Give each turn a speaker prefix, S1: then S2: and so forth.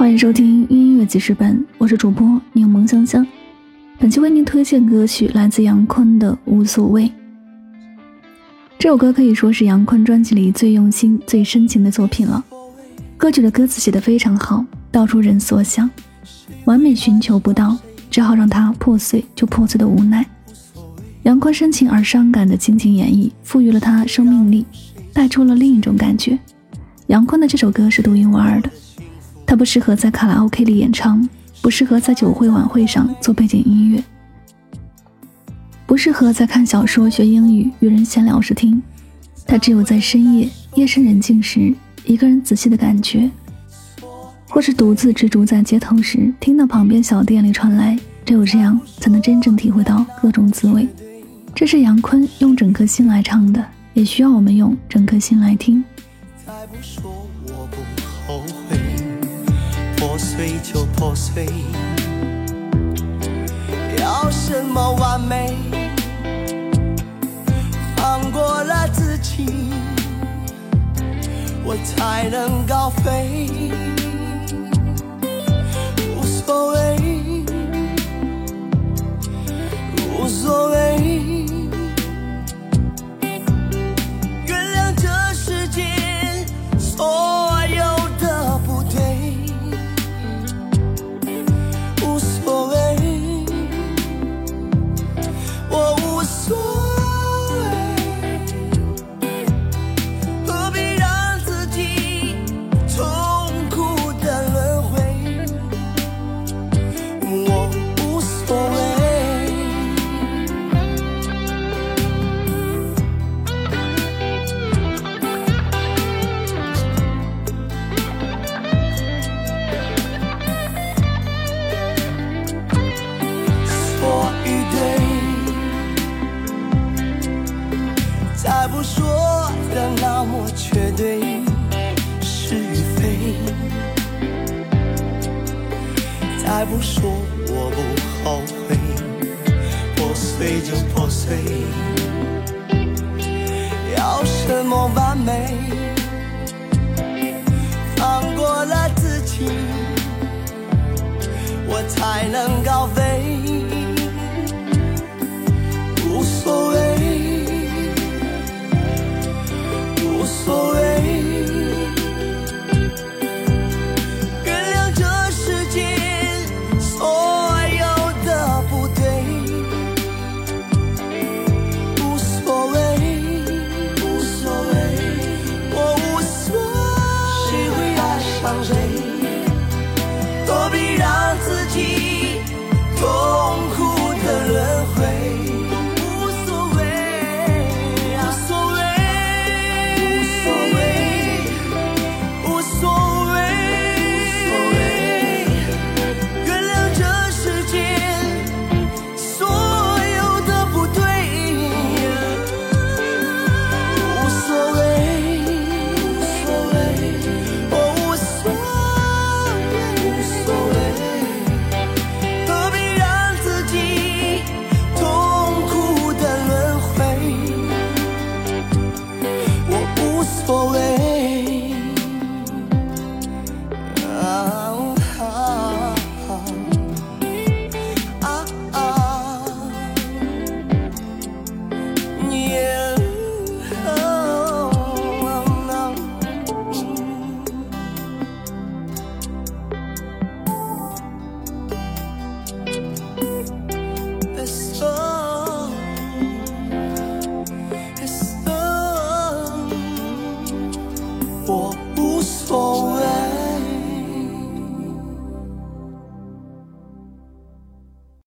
S1: 欢迎收听音乐记事本，我是主播柠檬香香。本期为您推荐歌曲来自杨坤的《无所谓》。这首歌可以说是杨坤专辑里最用心、最深情的作品了。歌曲的歌词写得非常好，道出人所想，完美寻求不到，只好让它破碎就破碎的无奈。杨坤深情而伤感的倾情演绎，赋予了他生命力，带出了另一种感觉。杨坤的这首歌是独一无二的。它不适合在卡拉 OK 里演唱，不适合在酒会晚会上做背景音乐，不适合在看小说学英语与人闲聊时听。它只有在深夜夜深人静时，一个人仔细的感觉，或是独自执着在街头时，听到旁边小店里传来。只有这样，才能真正体会到各种滋味。这是杨坤用整颗心来唱的，也需要我们用整颗心来听。
S2: 再不说我不后悔碎就破碎，要什么完美？放过了自己，我才能高飞。再不说的那么绝对是与非再不说我不后悔。破碎就破碎要什么完美放过了自己我才能高飞无所谓。我